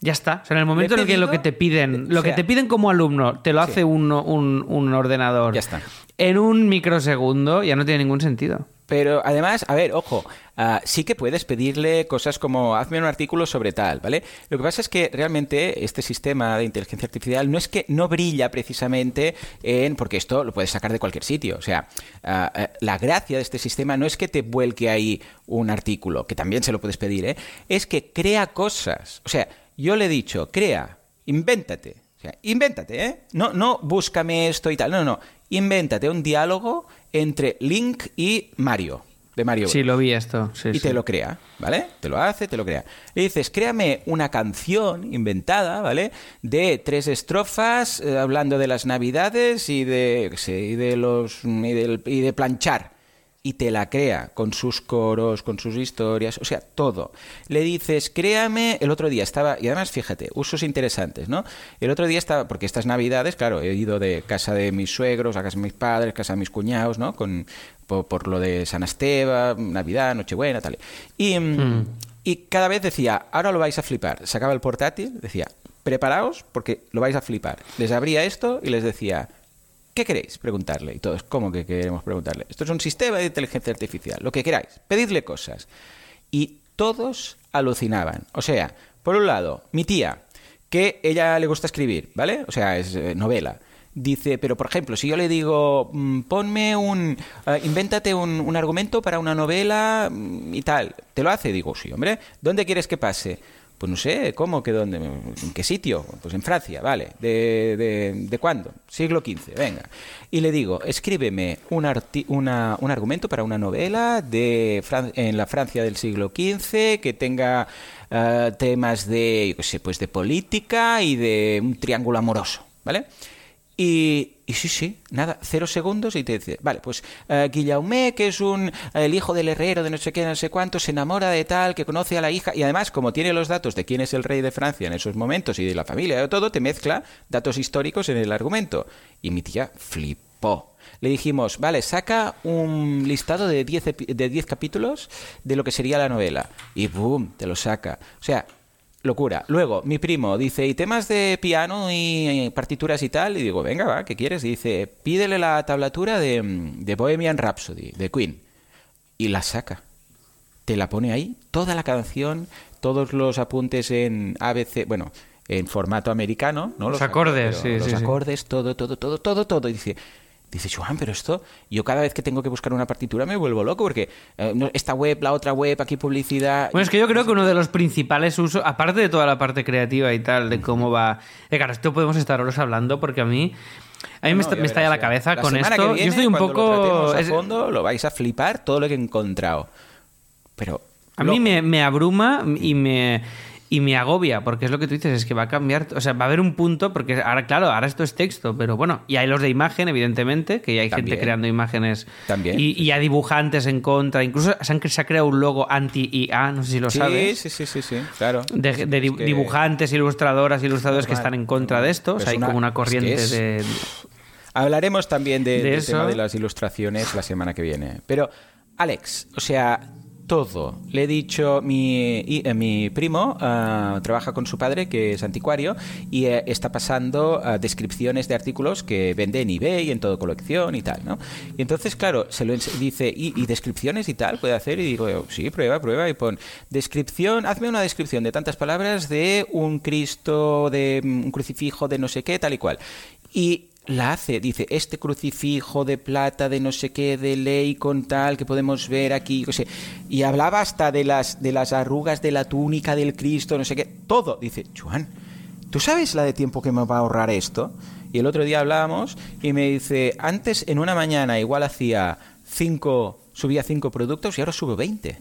ya está. O sea, en el momento en el que lo que te piden, lo o que te piden como alumno, te lo Sí. hace un, un- un ordenador Ya está. en un microsegundo, ya no tiene ningún sentido. Pero además, a ver, ojo, ah, sí que puedes pedirle cosas como hazme un artículo sobre tal, ¿vale? Lo que pasa es que realmente este sistema de inteligencia artificial no es que no brilla precisamente en. porque esto lo puedes sacar de cualquier sitio. O sea, ah, la gracia de este sistema no es que te vuelque ahí un artículo, que también se lo puedes pedir, ¿eh? Es que crea cosas. O sea, yo le he dicho, crea, invéntate. O sea, invéntate, ¿eh? No, no búscame esto y tal. No, no. Invéntate un diálogo entre Link y Mario. De Mario. Sí, lo vi esto. sí, y sí. te lo crea, ¿vale? Te lo hace, te lo crea. Le dices, créame una canción inventada, ¿vale? De tres estrofas eh, hablando de las navidades y de, sé, y de los y de planchar. Y te la crea con sus coros, con sus historias, o sea, todo. Le dices, créame, el otro día estaba, y además fíjate, usos interesantes, ¿no? El otro día estaba, porque estas navidades, claro, he ido de casa de mis suegros a casa de mis padres, casa de mis cuñados, ¿no? Con, por, por lo de San Esteban, Navidad, Nochebuena, tal. Y, mm, y cada vez decía, ahora lo vais a flipar. Sacaba el portátil, decía, preparaos porque lo vais a flipar. Les abría esto y les decía, ¿qué queréis preguntarle? Y todos, ¿cómo que queremos preguntarle? Esto es un sistema de inteligencia artificial, lo que queráis, pedidle cosas. Y todos alucinaban. O sea, por un lado, mi tía, que ella le gusta escribir, ¿vale? O sea, es eh, novela. Dice, pero por ejemplo, si yo le digo, mm, ponme un, eh, invéntate un, un argumento para una novela mm, y tal, ¿te lo hace? Digo, sí, hombre, ¿dónde quieres que pase? Pues no sé, ¿cómo? ¿Que dónde? ¿En qué sitio? Pues en Francia, vale. ¿De, de, de cuándo? Siglo XV, venga. Y le digo, escríbeme un, arti- una- un argumento para una novela de en la Francia del siglo XV que tenga eh, temas de, yo qué sé, pues de política y de un triángulo amoroso, ¿vale? Y, sí, sí, nada, cero segundos y te dice, vale, pues eh, Guillaume, que es un el hijo del herrero de no sé qué, no sé cuánto, se enamora de tal, que conoce a la hija, y además, como tiene los datos de quién es el rey de Francia en esos momentos y de la familia y todo, te mezcla datos históricos en el argumento. Y mi tía flipó. Le dijimos, vale, saca un listado de 10 epi- de 10 capítulos de lo que sería la novela. Y boom, te lo saca. O sea, Locura. Luego, mi primo dice, ¿y temas de piano y partituras y tal? Y digo, venga, va, ¿qué quieres? Y dice, pídele la tablatura de, de Bohemian Rhapsody, de Queen. Y la saca. Te la pone ahí, toda la canción, todos los apuntes en ABC, bueno, en formato americano, ¿no? Los acordes, sí, Los sí, sí. acordes, todo, todo, todo, todo, todo. Y dice... Dice, Joan, pero esto, yo cada vez que tengo que buscar una partitura me vuelvo loco porque eh, no- esta web, la otra web, aquí publicidad. Bueno, es que yo creo que uno de los principales usos, aparte de toda la parte creativa y tal, de cómo va. Eh, claro, esto podemos estar horas hablando porque a mí. A mí me, No, está- ya me estalla la cabeza La con esto. viene, yo estoy un lo poco. tratemos a fondo, lo vais a flipar todo lo que he encontrado. Pero. A mí me, me abruma y me, y me agobia, porque es lo que tú dices, es que va a cambiar, o sea, va a haber un punto, porque ahora, claro, ahora esto es texto, pero bueno, y hay los de imagen, evidentemente, que ya hay También. gente creando imágenes También. Y, y hay dibujantes en contra, incluso se, han- se ha creado un logo anti-IA, no sé si lo Sí, sabes. sí, sí, sí, sí, claro. De, de di- Es que- dibujantes, ilustradoras, ilustradores que están en contra de esto. O sea, hay una- como una es que corriente es- de. Hablaremos también de- De del eso. tema de las ilustraciones la semana que viene. Pero, Alex, o sea, todo. Le he dicho, mi, eh, mi primo ah, trabaja con su padre, que es anticuario, y eh, está pasando ah, descripciones de artículos que vende en eBay, en todo colección y tal, ¿no? Y entonces, claro, se lo dice, ¿y, y descripciones y tal puede hacer? Y digo, yo, sí, prueba, prueba, y pon, descripción, hazme una descripción de tantas palabras de un Cristo, de mm, un crucifijo, de no sé qué, tal y cual. Y la hace, dice, este crucifijo de plata, de no sé qué, de ley con tal, que podemos ver aquí, yo sé. Y hablaba hasta de las, de las arrugas de la túnica del Cristo, no sé qué, todo. Dice, Juan, ¿tú sabes la de tiempo que me va a ahorrar esto? Y el otro día hablábamos y me dice, antes en una mañana igual hacía cinco, subía cinco productos y ahora subo 20.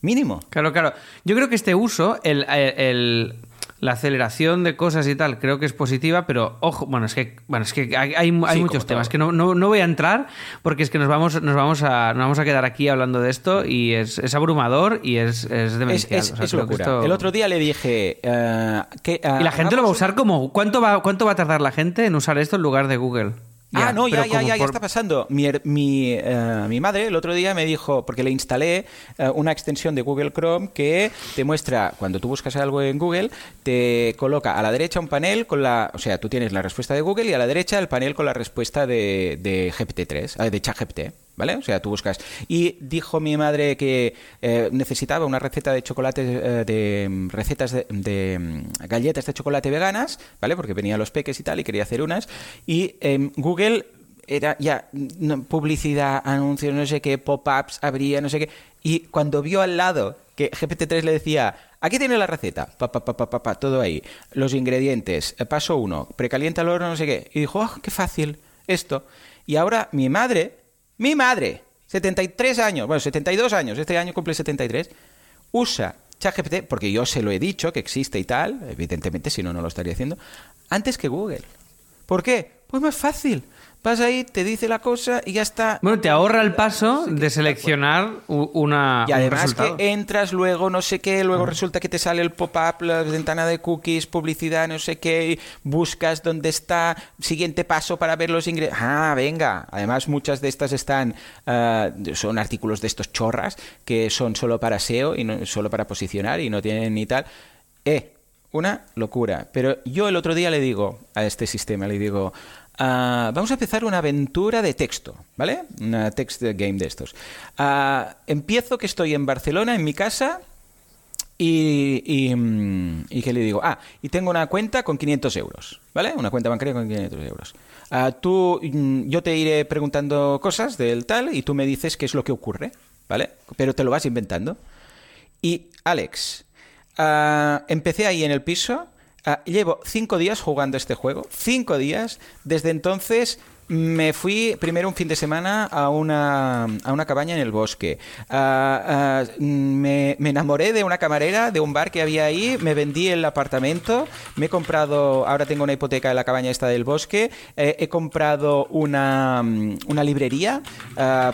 Mínimo. Claro, claro. Yo creo que este uso, el- el- la aceleración de cosas y tal, creo que es positiva, pero ojo, bueno, es que, bueno, es que hay, hay- Sí, muchos temas todo. que no, no, no voy a entrar porque es que nos vamos, nos vamos, a, nos vamos a quedar aquí hablando de esto y es, es abrumador y es, es demencial. es- O sea, es creo que locura. esto- El otro día le dije eh, que... Y la gente lo va a usar como... ¿cuánto va, ¿Cuánto va a tardar la gente en usar esto en lugar de Google? Ah, no, ya, ya, ya, ya está pasando. Mi, mi, eh, mi madre el otro día me dijo, porque le instalé eh, una extensión de Google Chrome que te muestra, cuando tú buscas algo en Google, te coloca a la derecha un panel con la, o sea, tú tienes la respuesta de Google y a la derecha el panel con la respuesta de, de GPT-3, eh, de ChatGPT. ¿Vale? O sea, tú buscas. Y dijo mi madre que eh, necesitaba una receta de chocolate, eh, de mm, recetas de, de, mm, galletas de chocolate veganas, ¿vale? Porque venían los peques y tal, y quería hacer unas. Y em, Google era ya no, publicidad, anuncios, no sé qué, pop-ups, abría, no sé qué. Y cuando vio al lado que GPT-3 le decía, aquí tiene la receta, pa, pa, pa, pa, todo ahí, los ingredientes, eh, paso uno, precalienta el horno, no sé qué. Y dijo, oh, qué fácil, esto. Y ahora mi madre, mi madre, 73 años, bueno, 72 años, este año cumple 73, usa ChatGPT, porque yo se lo he dicho que existe y tal, evidentemente, si no, no lo estaría haciendo, antes que Google. ¿Por qué? Pues más fácil. Vas ahí, te dice la cosa y ya está. Bueno, te ahorra el paso de seleccionar una, Y un además resultado. que entras luego, no sé qué, luego resulta que te sale el pop-up, la ventana de cookies, publicidad, no sé qué, buscas dónde está, siguiente paso para ver los ingredientes. Ah, venga. Además, muchas de estas están, ah, son artículos de estos chorras que son solo para SEO y no, solo para posicionar y no tienen ni tal. Eh, una locura. Pero yo el otro día le digo a este sistema, le digo, ah, vamos a empezar una aventura de texto, ¿vale? Una text game de estos. Ah, empiezo que estoy en Barcelona, en mi casa, y, y, mm, ¿y qué le digo? Ah, y tengo una cuenta con 500 euros, ¿vale? Una cuenta bancaria con 500 euros. Ah, tú, mm, yo te iré preguntando cosas del tal y tú me dices qué es lo que ocurre, ¿vale? Pero te lo vas inventando. Y Alex, empecé ahí en el piso. Ah, llevo cinco días jugando este juego. Cinco días. Desde entonces me fui primero un fin de semana a una, a una cabaña en el bosque. Ah, ah, me, me enamoré de una camarera de un bar que había ahí. Me vendí el apartamento. Me he comprado. Ahora tengo una hipoteca en la cabaña esta del bosque. eh, he comprado una, mm, una librería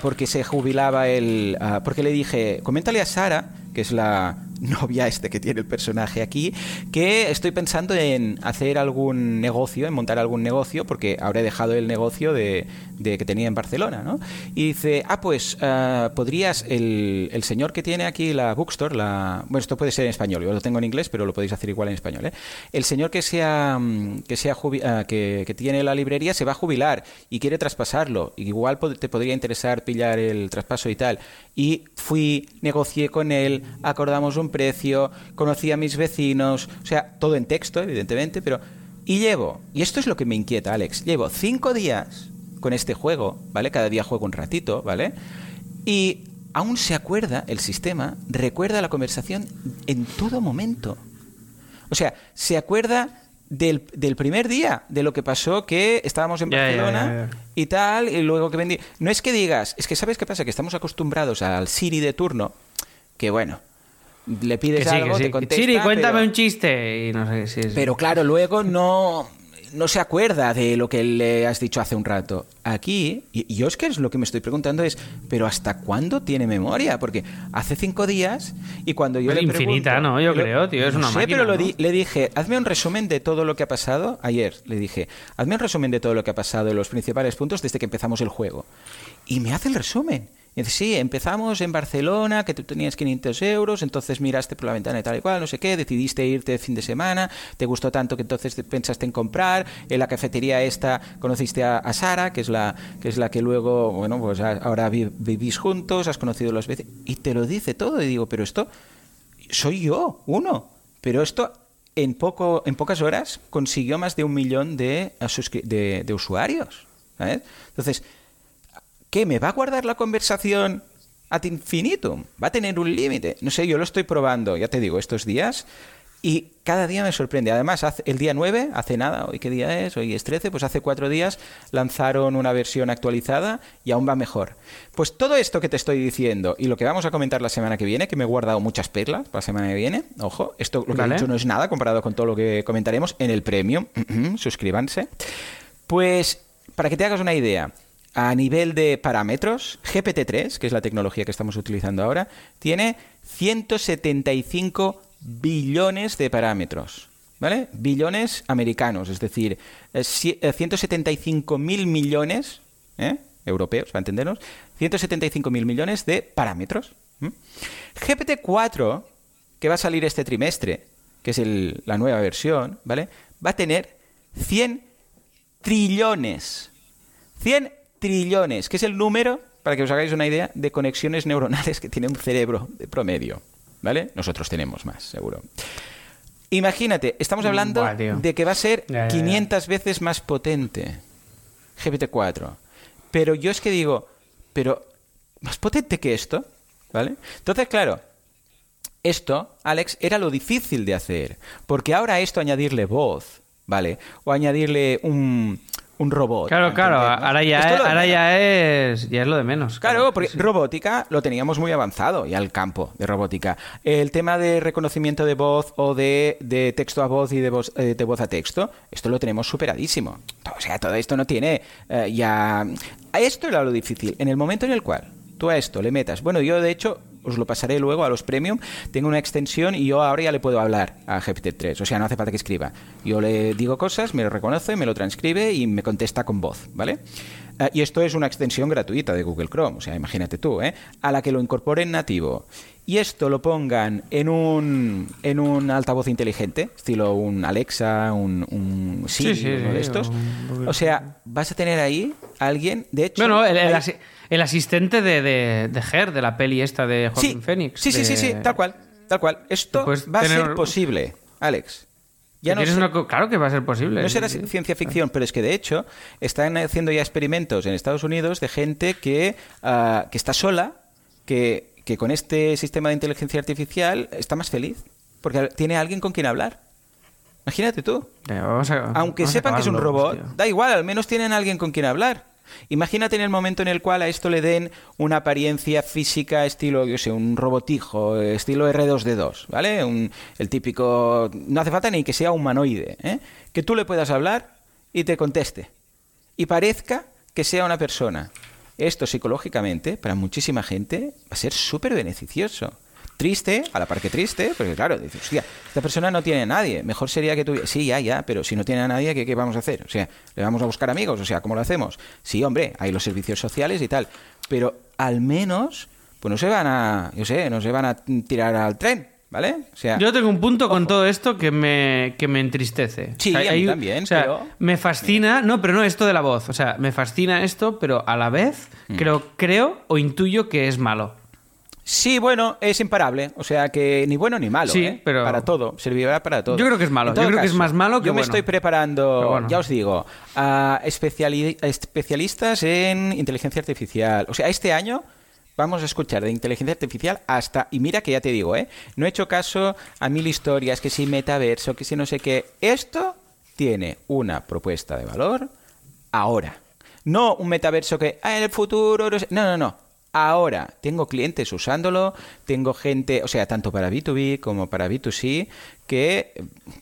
porque se jubilaba el. porque le dije, coméntale a Sara que es la novia este que tiene el personaje aquí, que estoy pensando en hacer algún negocio, en montar algún negocio, porque he dejado el negocio de, de que tenía en Barcelona, ¿no? Y dice, ah, pues ah, podrías, el, el señor que tiene aquí la bookstore, la... bueno, esto puede ser en español, yo lo tengo en inglés, pero lo podéis hacer igual en español, ¿eh? El señor que sea, que, sea ah, que, que tiene la librería se va a jubilar y quiere traspasarlo, igual te podría interesar pillar el traspaso y tal. Y fui, negocié con él, acordamos un precio, conocí a mis vecinos, o sea, todo en texto, evidentemente, pero... Y llevo, y esto es lo que me inquieta, Alex, llevo cinco días con este juego, ¿vale? Cada día juego un ratito, ¿vale? Y aún se acuerda, el sistema recuerda la conversación en todo momento. O sea, se acuerda del, del primer día, de lo que pasó, que estábamos en Barcelona y tal, y luego que vendí. No es que digas, es que ¿sabes qué pasa? Que estamos acostumbrados al Siri de turno, que bueno, le pides Que sí, que algo, sí. te contesta, Siri, cuéntame pero- un chiste. Y no sé si es... pero claro, luego no, no se acuerda de lo que le has dicho hace un rato. Aquí, y yo es que es lo que me estoy preguntando es, ¿pero hasta cuándo tiene memoria? Porque hace cinco días y cuando yo Pues le infinita, pregunto- ¿no? Yo lo- creo, tío, es no una sé, máquina, pero ¿no? di- le dije, hazme un resumen de todo lo que ha pasado. Ayer le dije, hazme un resumen de todo lo que ha pasado los principales puntos desde que empezamos el juego. Y me hace el resumen. Y dice, sí, empezamos en Barcelona, que tú tenías 500 euros, entonces miraste por la ventana y tal y cual, no sé qué, decidiste irte de fin de semana, te gustó tanto que entonces te pensaste en comprar, en la cafetería esta conociste a, Sara, que es la que es la que luego, bueno, pues ahora vi- vivís juntos, has conocido los veces, y te lo dice todo, y digo, pero esto soy yo, uno, pero esto en, poco, en pocas horas consiguió más de un millón de, de usuarios. ¿sabes? Entonces, ¿qué? ¿Me va a guardar la conversación ad infinitum? ¿Va a tener un límite? No sé, yo lo estoy probando, ya te digo, estos días. Y cada día me sorprende. Además, el día 9, hace nada, hoy qué día es, hoy es 13, pues hace cuatro días lanzaron una versión actualizada y aún va mejor. Pues todo esto que te estoy diciendo y lo que vamos a comentar la semana que viene, que me he guardado muchas perlas para la semana que viene, ojo, esto lo que Vale. he dicho no es nada comparado con todo lo que comentaremos en el Premium, suscríbanse. Pues para que te hagas una idea, a nivel de parámetros, GPT-3, que es la tecnología que estamos utilizando ahora, tiene 175 billones de parámetros. ¿Vale? Billones americanos, es decir, eh, si- eh, 175 mil millones, ¿eh? europeos, para entendernos, 175 mil millones de parámetros. ¿m? GPT-4, que va a salir este trimestre, que es la nueva versión, ¿vale? Va a tener 100 trillones. 100 trillones, que es el número, para que os hagáis una idea, de conexiones neuronales que tiene un cerebro de promedio. ¿Vale? Nosotros tenemos más, seguro. Imagínate, estamos hablando Buah, de que va a ser Ya, ya, ya. 500 veces más potente. GPT-4. Pero yo es que digo, pero más potente que esto, ¿vale? Entonces, claro, esto, Alex, era lo difícil de hacer. Porque ahora esto, añadirle voz, ¿vale? O añadirle un, un robot. Claro, claro, ¿entendernos? ahora ya, es, ahora ya es ya es lo de menos. Claro, porque sí. robótica lo teníamos muy avanzado ya el campo de robótica. El tema de reconocimiento de voz o de, de texto a voz y de voz, eh, de voz a texto, esto lo tenemos superadísimo. O sea, todo esto no tiene eh, ya... A esto era lo difícil. En el momento en el cual tú a esto le metas... Bueno, yo de hecho os lo pasaré luego a los premium. Tengo una extensión y yo ahora ya le puedo hablar a GPT-3. O sea, no hace falta que escriba. Yo le digo cosas, me lo reconoce, me lo transcribe y me contesta con voz, ¿vale? Eh, y esto es una extensión gratuita de Google Chrome, o sea, imagínate tú, ¿eh? A la que lo incorporen nativo y esto lo pongan en un, en un altavoz inteligente, estilo un Alexa, un, un Siri, Sí, sí, uno de estos. O sea, vas a tener ahí a alguien, de hecho... Bueno, el, el hay- el asistente de, de, de Her, de la peli esta de Joaquín sí, Phoenix. Sí, sí, sí, sí, tal cual, tal cual. Esto puedes va a ser posible, Alex. Ya no una claro que va a ser posible. No será sí. ciencia ficción, pero es que de hecho están haciendo ya experimentos en Estados Unidos de gente que, ah, que está sola, que, que con este sistema de inteligencia artificial está más feliz, porque tiene a alguien con quien hablar. Imagínate tú. A- Aunque sepan que es un robot, tío. da igual, al menos tienen a alguien con quien hablar. Imagínate en el momento en el cual a esto le den una apariencia física estilo, yo sé, un robotijo, estilo R2D2, ¿vale? Un- el típico... No hace falta ni que sea humanoide, ¿eh? Que tú le puedas hablar y te conteste. Y parezca que sea una persona. Esto psicológicamente, para muchísima gente, va a ser súper beneficioso. Triste, a la par que triste, porque claro, dices, hostia, esta persona no tiene a nadie. Mejor sería que tuviera. Sí, ya, ya, pero si no tiene a nadie, ¿qué, ¿qué vamos a hacer? O sea, ¿le vamos a buscar amigos? O sea, ¿cómo lo hacemos? Sí, hombre, hay los servicios sociales y tal. Pero al menos, pues no se van a. Yo sé, no se van a tirar al tren, ¿vale? O sea. Yo tengo un punto con todo esto que me, que me entristece. Sí, a mí también, o sea, pero- Me fascina, no, pero no esto de la voz. O sea, me fascina esto, pero a la vez Mm. creo, creo o intuyo que es malo. Sí, bueno, es imparable. O sea que ni bueno ni malo. Sí, ¿eh? pero- Para todo, servirá para todo. Yo creo que es malo. Yo creo que es más malo que Yo me bueno. estoy preparando, bueno. ya os digo, a especiali- a especialistas en inteligencia artificial. O sea, este año vamos a escuchar de inteligencia artificial hasta. Y mira que ya te digo, ¿eh? No he hecho caso a mil historias, que si metaverso, que si no sé qué. Esto tiene una propuesta de valor ahora. No un metaverso que ah, en el futuro. No, no, no. Ahora tengo clientes usándolo, tengo gente, o sea, tanto para B2B como para B2C, que,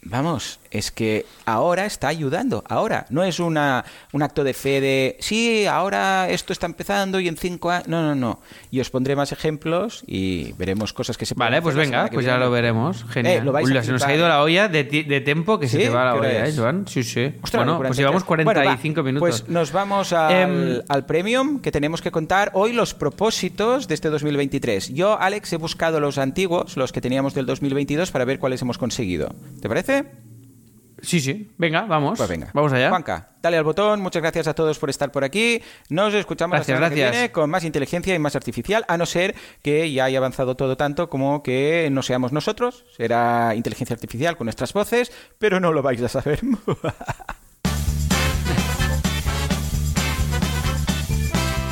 vamos, es que ahora está ayudando, ahora. No es una, un acto de fe de, sí, ahora esto está empezando y en cinco años. No, no, no. Y os pondré más ejemplos y veremos cosas que se pueden Vale, pues venga, pues ya viene. lo veremos. Genial. Eh, lo vais Uy, a se nos ha ido la olla de, de tiempo que se te va la ¿Qué hora olla, ¿eh? Joan? Sí, sí. Ostras, bueno, pues 43. llevamos Bueno, va, 45 minutos. Pues nos vamos al, Em, al premium que tenemos que contar hoy los propósitos de este 2023. Yo, Alex, he buscado los antiguos, los que teníamos del 2022, para ver cuáles hemos conseguido. ¿Te parece? Sí, sí. Venga, vamos. Pues venga. Vamos allá. Juanca, dale al botón. Muchas gracias a todos por estar por aquí. Nos escuchamos Gracias, la semana gracias. que viene con más inteligencia y más artificial, a no ser que ya haya avanzado todo tanto como que no seamos nosotros. Será inteligencia artificial con nuestras voces, pero no lo vais a saber.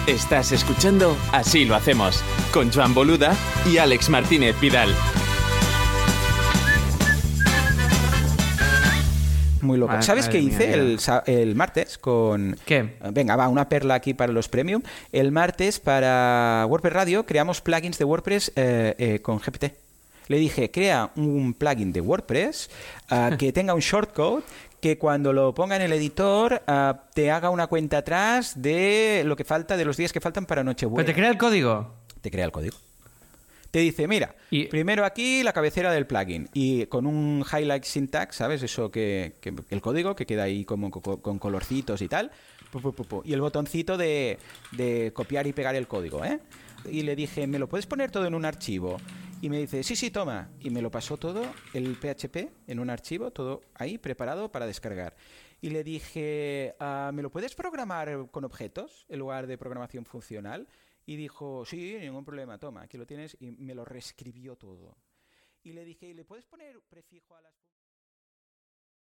Estás escuchando Así lo hacemos con Joan Boluda y Alex Martínez Vidal. Muy loco. Madre- ¿Sabes madre qué mía, hice el, el martes con... ¿Qué? Venga, va, una perla aquí para los premium. El martes para WordPress Radio creamos plugins de WordPress eh, eh, con GPT. Le dije, crea un plugin de WordPress ah, que tenga un shortcode que cuando lo ponga en el editor ah, te haga una cuenta atrás de lo que falta, de los días que faltan para Nochebuena. ¿Pero te crea el código? Te crea el código. Te dice, mira, Y- primero aquí la cabecera del plugin y con un highlight syntax, ¿sabes? Eso que, que- el código que queda ahí como co- con, colorcitos y tal. Y el botoncito de, de copiar y pegar el código, ¿eh? Y le dije, ¿me lo puedes poner todo en un archivo? Y me dice, sí, sí, toma. Y me lo pasó todo, el PHP, en un archivo, todo ahí preparado para descargar. Y le dije, "Ah, ¿me lo puedes programar con objetos en lugar de programación funcional? Y dijo, sí, ningún problema, toma, aquí lo tienes. Y me lo reescribió todo. Y le dije, ¿le puedes poner prefijo a las...